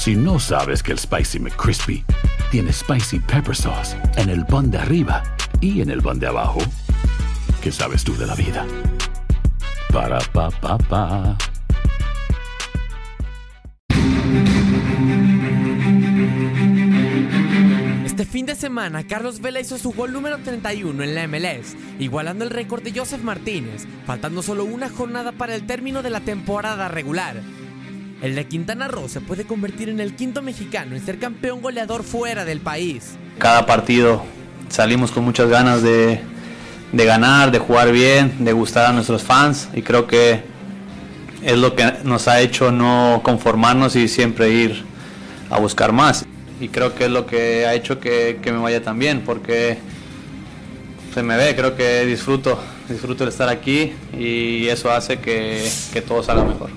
Si no sabes que el Spicy McCrispy tiene Spicy Pepper Sauce en el pan de arriba y en el pan de abajo, ¿qué sabes tú de la vida? Para, pa, pa, pa. Este fin de semana, Carlos Vela hizo su gol número 31 en la MLS, igualando el récord de Joseph Martínez, faltando solo una jornada para el término de la temporada regular. El de Quintana Roo se puede convertir en el quinto mexicano en ser campeón goleador fuera del país. Cada partido salimos con muchas ganas de, de ganar, de jugar bien, de gustar a nuestros fans y creo que es lo que nos ha hecho no conformarnos y siempre ir a buscar más. Y creo que es lo que ha hecho que, me vaya tan bien, porque se me ve, creo que disfruto, disfruto de estar aquí y eso hace que, que todo salga mejor.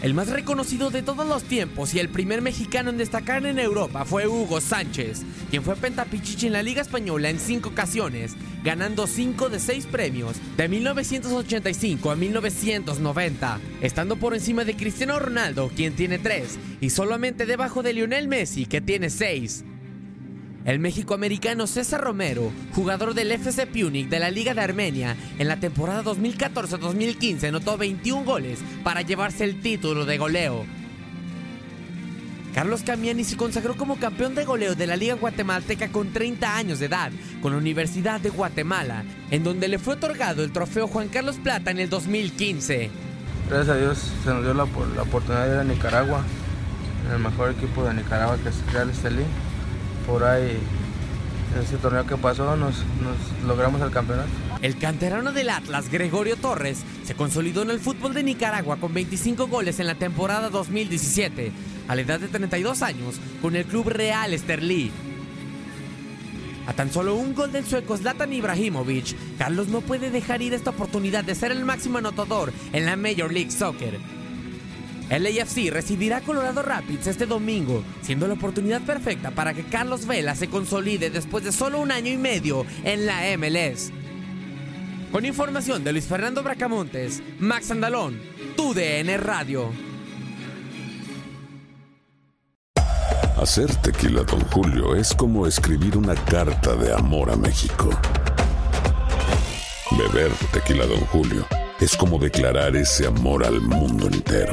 El más reconocido de todos los tiempos y el primer mexicano en destacar en Europa fue Hugo Sánchez, quien fue pentapichichi en la Liga Española en cinco ocasiones, ganando cinco de seis premios de 1985 a 1990, estando por encima de Cristiano Ronaldo, quien tiene tres, y solamente debajo de Lionel Messi, que tiene seis. El México-americano César Romero, jugador del FC Punic de la Liga de Armenia, en la temporada 2014-2015 anotó 21 goles para llevarse el título de goleo. Carlos Camiani se consagró como campeón de goleo de la Liga Guatemalteca con 30 años de edad, con la Universidad de Guatemala, en donde le fue otorgado el trofeo Juan Carlos Plata en el 2015. Gracias a Dios se nos dio la, oportunidad de ir a Nicaragua, el mejor equipo de Nicaragua que es Real Estelí por ahí ese torneo que pasó nos, logramos el campeonato. El canterano del Atlas, Gregorio Torres, se consolidó en el fútbol de Nicaragua con 25 goles en la temporada 2017, a la edad de 32 años, con el club Real Estelí. A tan solo un gol del sueco Zlatan Ibrahimovic, Carlos no puede dejar ir esta oportunidad de ser el máximo anotador en la Major League Soccer. El AFC recibirá Colorado Rapids este domingo, siendo la oportunidad perfecta para que Carlos Vela se consolide después de solo un año y medio en la MLS. Con información de Luis Fernando Bracamontes, Max Andalón, TUDN Radio. Hacer tequila, Don Julio, es como escribir una carta de amor a México. Beber tequila, Don Julio, es como declarar ese amor al mundo entero.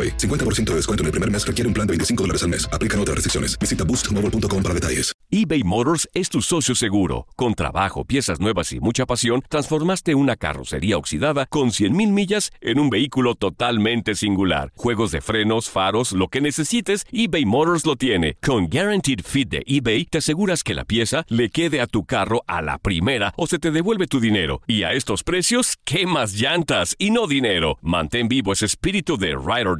AutoPay. 50% de descuento en el primer mes requiere un plan de 25 dólares al mes. Aplican otras restricciones. Visita boostmobile.com para detalles. eBay Motors es tu socio seguro. Con trabajo, piezas nuevas y mucha pasión, transformaste una carrocería oxidada con 100.000 millas en un vehículo totalmente singular. Juegos de frenos, faros, lo que necesites, eBay Motors lo tiene. Con Guaranteed Fit de eBay, te aseguras que la pieza le quede a tu carro a la primera o se te devuelve tu dinero. Y a estos precios, ¿qué más llantas y no dinero? Mantén vivo ese espíritu de Ride or